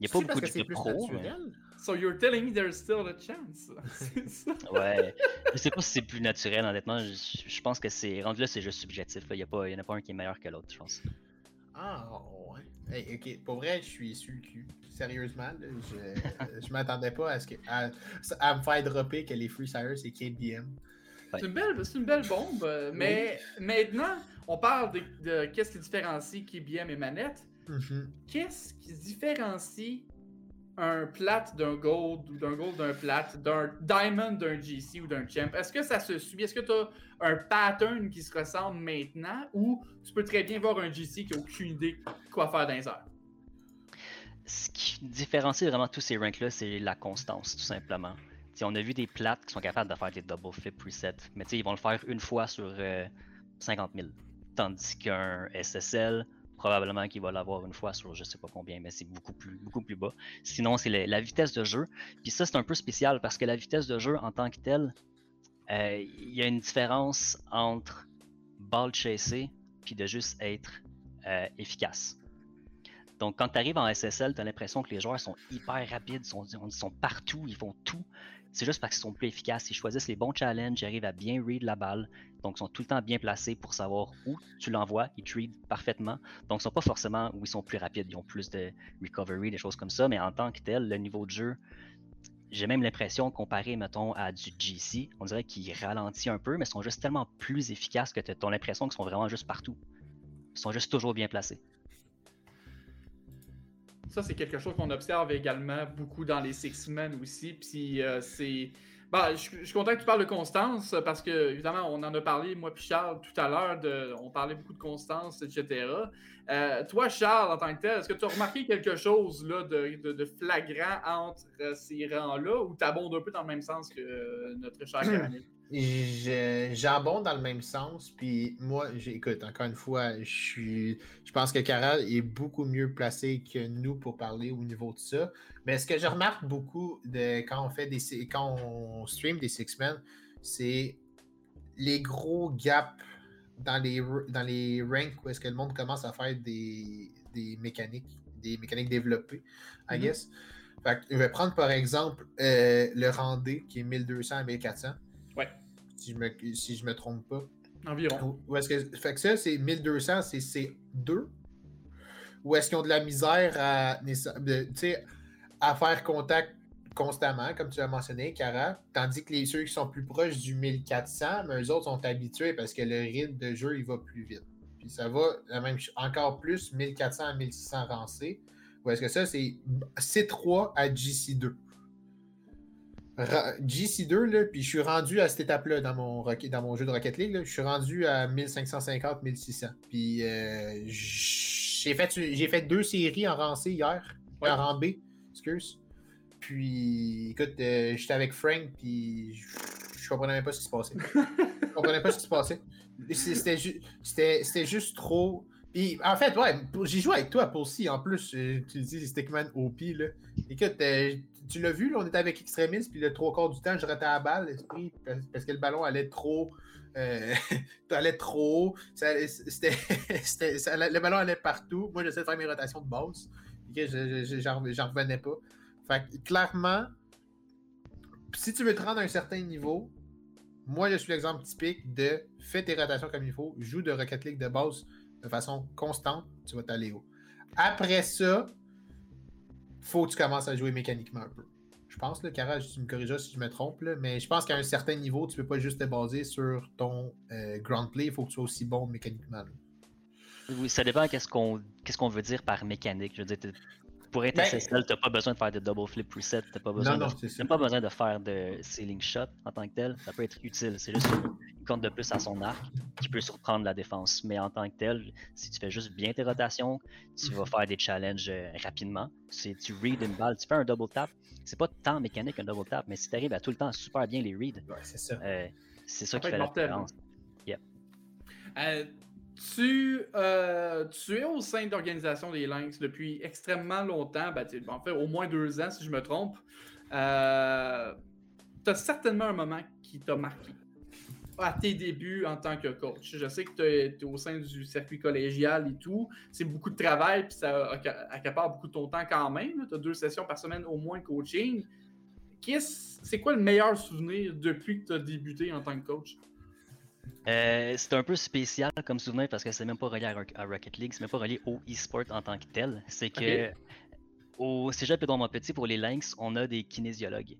Il n'y a pas beaucoup de pro. Mais... So you're telling me there's still a chance. ouais. Je sais pas si c'est plus naturel, honnêtement. Je, pense que c'est. Rendu là, c'est juste subjectif. Il n'y en a pas un qui est meilleur que l'autre, je pense. Ah, ouais. ok, pour vrai, je suis sur le cul. Sérieusement, je, je m'attendais pas à, ce que, à, me faire dropper que les Freestylers c'est KBM. C'est une, belle, une belle bombe, mais maintenant, on parle de, qu'est-ce qui différencie KBM et Manette. Mm-hmm. Qu'est-ce qui différencie un plat d'un gold ou d'un gold d'un plat, d'un diamond d'un GC ou d'un champ, est-ce que ça se suit? Est-ce que tu as un pattern qui se ressemble maintenant ou tu peux très bien voir un GC qui n'a aucune idée quoi faire dans les heures? Ce qui différencie vraiment tous ces ranks-là, c'est la constance, tout simplement. on a vu des plates qui sont capables de faire des double flip preset, mais ils vont le faire une fois sur 50 euh, 000. Tandis qu'un SSL, probablement qu'il va l'avoir une fois sur je sais pas combien, mais c'est beaucoup plus, beaucoup plus bas. Sinon, c'est la, vitesse de jeu. Puis ça, c'est un peu spécial parce que la vitesse de jeu en tant que telle, euh, il y a une différence entre ball chasser puis de juste être euh, efficace. Donc, quand tu arrives en SSL, tu as l'impression que les joueurs sont hyper rapides, sont, ils sont partout, ils font tout. C'est juste parce qu'ils sont plus efficaces. Ils choisissent les bons challenges, ils arrivent à bien read la balle. Donc, ils sont tout le temps bien placés pour savoir où tu l'envoies. Ils te read parfaitement. Donc, ils sont pas forcément où ils sont plus rapides. Ils ont plus de recovery, des choses comme ça. Mais en tant que tel, le niveau de jeu, j'ai même l'impression, comparé, mettons, à du GC, on dirait qu'il ralentit un peu, mais ils sont juste tellement plus efficaces que tu as l'impression qu'ils sont vraiment juste partout. Ils sont juste toujours bien placés. Ça, c'est quelque chose qu'on observe également beaucoup dans les Six Men aussi. Puis euh, c'est. Bah, je, suis content que tu parles de constance parce que, évidemment, on en a parlé, moi et Charles, tout à l'heure. On parlait beaucoup de constance, etc. Euh, toi, Charles, en tant que tel, est-ce que tu as remarqué quelque chose là, de, flagrant entre euh, ces rangs-là ou tu abondes un peu dans le même sens que notre cher Caramel? J'abonde dans le même sens. Puis moi, écoute, encore une fois, je suis. Je pense que Carole est beaucoup mieux placé que nous pour parler au niveau de ça. Mais ce que je remarque beaucoup de, quand on fait des quand on stream des Six Men, c'est les gros gaps dans les dans les ranks où est-ce que le monde commence à faire des, mécaniques, des mécaniques développées, I mm-hmm. guess. Fait que je vais prendre par exemple euh, le rendé qui est 1200 à 1400 si je me, si je me trompe pas. Environ. Ou est-ce que, fait que ça, c'est 1200, c'est C2? Ou est-ce qu'ils ont de la misère à, à faire contact constamment, comme tu as mentionné, Cara, tandis que les ceux qui sont plus proches du 1400, mais eux autres sont habitués parce que le rythme de jeu, il va plus vite. Puis ça va la même encore plus 1400 à 1600 rancés. Ou est-ce que ça, c'est C3 à GC2? GC2, là, puis je suis rendu à cette étape-là dans mon, dans mon jeu de Rocket League. je suis rendu à 1550-1600. Puis euh, j'ai fait, fait deux séries en rang C hier. En rang B, excuse. Puis, écoute, euh, j'étais avec Frank, puis je, comprenais même pas ce qui se passait. je comprenais pas ce qui se passait. C'était juste trop. Puis, en fait, ouais, j'ai joué avec toi, aussi. En plus, euh, tu dis Stickman OP, là. Écoute, tu l'as vu, là, on était avec Extremis, puis le trois quarts du temps, je ratais la balle, l'esprit, parce que le ballon allait trop. Euh, allait trop haut. le ballon allait partout. Moi, j'essayais de faire mes rotations de base. J'en revenais pas. Fait clairement, si tu veux te rendre à un certain niveau, moi, je suis l'exemple typique de fais tes rotations comme il faut, joue de Rocket League de base de façon constante, tu vas t'aller haut. Après ça, faut que tu commences à jouer mécaniquement un peu. Je pense, là, Cara, tu me corrigeras si je me trompe, mais je pense qu'à un certain niveau, tu ne peux pas juste te baser sur ton euh, ground play, il faut que tu sois aussi bon mécaniquement. Oui, ça dépend qu'est-ce qu'on qu'est-ce qu'on veut dire par mécanique. Je veux dire, pour être ben, SSL, tu n'as pas besoin de faire de double flip reset, tu n'as pas, besoin de, pas besoin de faire de ceiling shot en tant que tel. Ça peut être utile. C'est juste compte de plus à son arc qui peut surprendre la défense. Mais en tant que tel, si tu fais juste bien tes rotations, tu vas faire des challenges euh, rapidement. Si tu read une balle, tu fais un double tap. C'est pas tant mécanique un double tap, mais si tu arrives à tout le temps super bien les read, c'est ça. Euh, c'est ça, qui fait la différence. Euh, tu, euh, tu es au sein de l'organisation des Lynx depuis extrêmement longtemps, ben, en fait au moins deux ans si je me trompe. Euh, tu as certainement un moment qui t'a marqué à tes débuts en tant que coach. Je sais que tu es, au sein du circuit collégial et tout. C'est beaucoup de travail, puis ça accapare beaucoup de ton temps quand même. Tu as deux sessions par semaine au moins de coaching. C'est quoi le meilleur souvenir depuis que tu as débuté en tant que coach? Euh, c'est un peu spécial comme souvenir parce que c'est même pas relié à, Rocket League, c'est même pas relié au e-sport en tant que tel. C'est que au Cégep mon Petit pour les Lynx, on a des kinésiologues.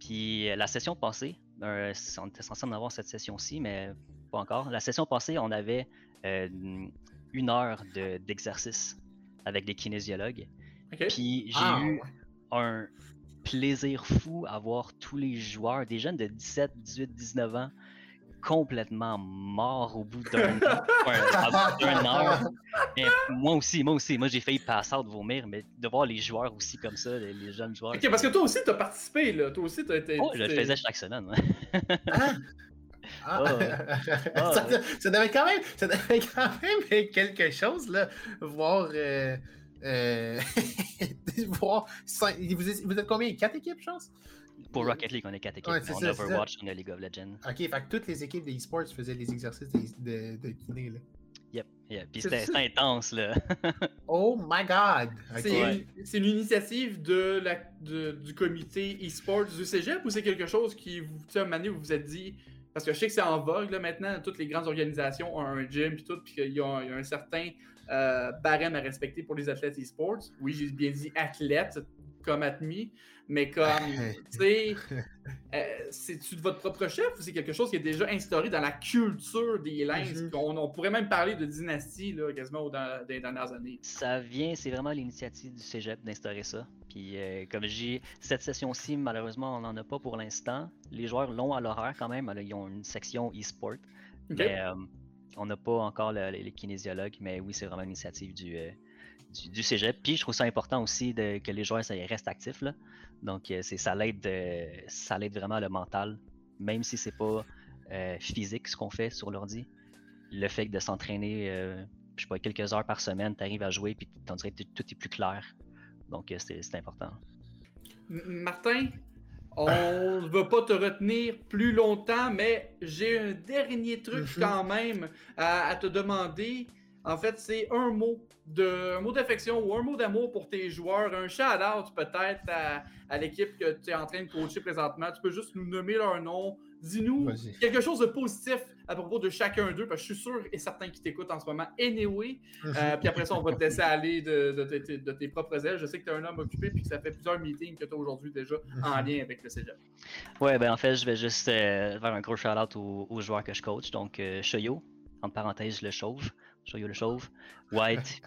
Puis euh, la session passée, euh, on était censé en avoir cette session-ci, mais pas encore. La session passée, on avait une heure d'exercice avec des kinésiologues. Puis j'ai ah, eu un plaisir fou à voir tous les joueurs, des jeunes de 17, 18, 19 ans, complètement mort au bout d'un heure. moi aussi, moi aussi, moi j'ai failli passer de vomir, mais de voir les joueurs aussi comme ça, les, jeunes joueurs. Ok, parce que toi aussi, tu as participé, là. Toi aussi, tu as été. Oh, je le faisais chaque semaine. ah! Ah. ça, devait quand même, ça devait quand même quelque chose, là, voir. Euh, euh, voir vous, êtes, vous êtes combien? Quatre équipes, je pense? Pour Rocket League, on est quatre équipes. on a Overwatch, on a League of Legends. Ok, fait que toutes les équipes de e-sports faisaient les exercices de, de, kiné. Là. Yep, yep. Puis c'était intense, là. oh my god! C'est une, initiative de la, du comité e-sports du cégep ou c'est quelque chose qui, vous, tu sais, vous vous êtes dit, parce que je sais que c'est en vogue, là, maintenant, toutes les grandes organisations ont un gym, puis tout, puis qu'il y, a un certain euh, barème à respecter pour les athlètes e-sports. Oui, j'ai bien dit athlètes, comme admis, mais comme, tu sais, euh, c'est-tu de votre propre chef ou c'est quelque chose qui est déjà instauré dans la culture des Lens? Mhm. on, pourrait même parler de dynastie, là, quasiment dans, les dernières années? Ça vient, c'est vraiment l'initiative du cégep d'instaurer ça. Puis, euh, comme j'ai cette session-ci, malheureusement, on n'en a pas pour l'instant. Les joueurs l'ont à l'horaire quand même. ils ont une section e-sport. Mais euh, on n'a pas encore les kinésiologues. Mais oui, c'est vraiment l'initiative du, du, cégep. Puis je trouve ça important aussi de, que les joueurs ça, restent actifs. Là. Donc c'est, ça, l'aide, ça l'aide vraiment le mental, même si c'est pas euh, physique ce qu'on fait sur l'ordi. Le fait de s'entraîner, euh, je sais pas, quelques heures par semaine, tu arrives à jouer, puis tout est plus clair. Donc euh, c'est, important. Martin, on ne va pas te retenir plus longtemps, mais j'ai un dernier truc mm-hmm. quand même à, te demander. En fait, c'est un mot de mot d'affection ou un mot d'amour pour tes joueurs, un shout-out peut-être à, l'équipe que tu es en train de coacher présentement. Tu peux juste nous nommer leur nom. Dis-nous quelque chose de positif à propos de chacun d'eux, parce que je suis sûr et certain qu'ils t'écoutent en ce moment. Anyway, euh, puis après ça, on va te laisser aller de, tes propres ailes. Je sais que tu es un homme occupé et que ça fait plusieurs meetings que tu as aujourd'hui déjà en lien avec le cégep. Ouais, ben en fait, je vais juste euh, faire un gros shout-out aux, joueurs que je coach. Donc, euh, Shoyo, entre parenthèses, le chauve. Shoyo le chauve. White.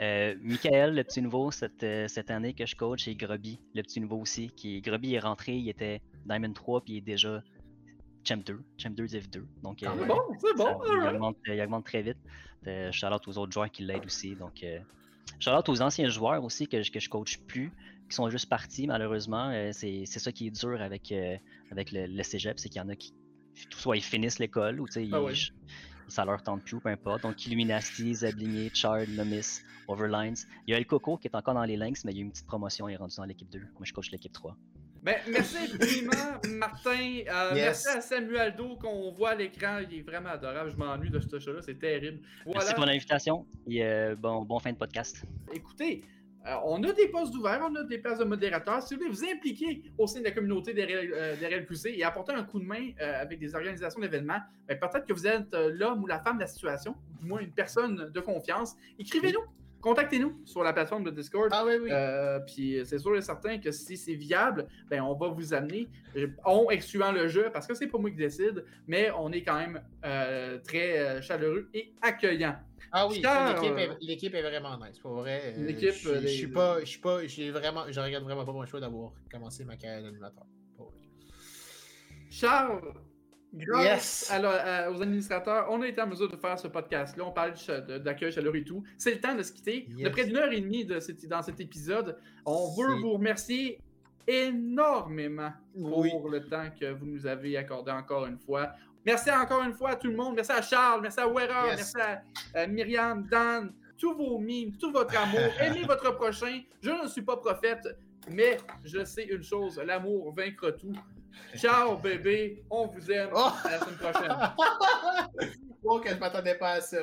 Euh, Michael, le petit nouveau cette, euh, cette, année que je coach, et Grubby, le petit nouveau aussi. Qui, Grubby est rentré, il était Diamond 3, puis il est déjà Champ 2, Champ 2 Div 2. Donc, ah, bon, c'est bon. il, augmente, très vite. Euh, Charlotte aux autres joueurs qui l'aident aussi. Donc, euh, Charlotte aux anciens joueurs aussi que, que je coach plus, qui sont juste partis malheureusement. c'est ça qui est dur avec, avec le, le cégep, c'est qu'il y en a qui soit ils finissent l'école ou ah ils, ça leur tente plus, peu importe. Donc, Illuminati, Zablinier, Chard, Nomis, Overlines. Il y a El Coco qui est encore dans les Lynx, mais il y a eu une petite promotion, il est rendu dans l'équipe 2. Moi, je coach l'équipe 3. Ben, merci infiniment, Martin. Euh, merci à Samueldo qu'on voit à l'écran. Il est vraiment adorable. Je m'ennuie de ce show-là. C'est terrible. Merci pour l'invitation et euh, bon, bon fin de podcast. Écoutez, euh, on a des postes ouverts, on a des places de modérateurs. Si vous voulez vous impliquer au sein de la communauté des RLQC et apporter un coup de main euh, avec des organisations d'événements, ben, peut-être que vous êtes euh, l'homme ou la femme de la situation, ou du moins une personne de confiance. Écrivez-nous contactez-nous sur la plateforme de Discord. Ah oui, oui. puis c'est sûr et certain que si c'est viable, ben on va vous amener. On excluant le jeu parce que c'est pas moi qui décide, mais on est quand même très chaleureux et accueillant. Ah oui, l'équipe est, vraiment nice, pour vrai. Euh, l'équipe, je, suis pas, je suis pas, j'ai vraiment, je regrette vraiment pas mon choix d'avoir commencé ma carrière d'animateur. Charles, grâce aux administrateurs, on a été en mesure de faire ce podcast-là. On parle d'accueil chaleureux et tout. C'est le temps de se quitter. De près d'une heure et demie de dans cet épisode. On veut vous remercier énormément pour le temps que vous nous avez accordé encore une fois. Merci encore une fois à tout le monde. Merci à Charles, merci à Wera, merci à, Myriam, Dan, tous vos mimes, tout votre amour. Aimez votre prochain. Je ne suis pas prophète, mais je sais une chose l'amour vaincra tout. Ciao, bébé. On vous aime. Oh! À la semaine prochaine. ok, je m'attendais pas à ça.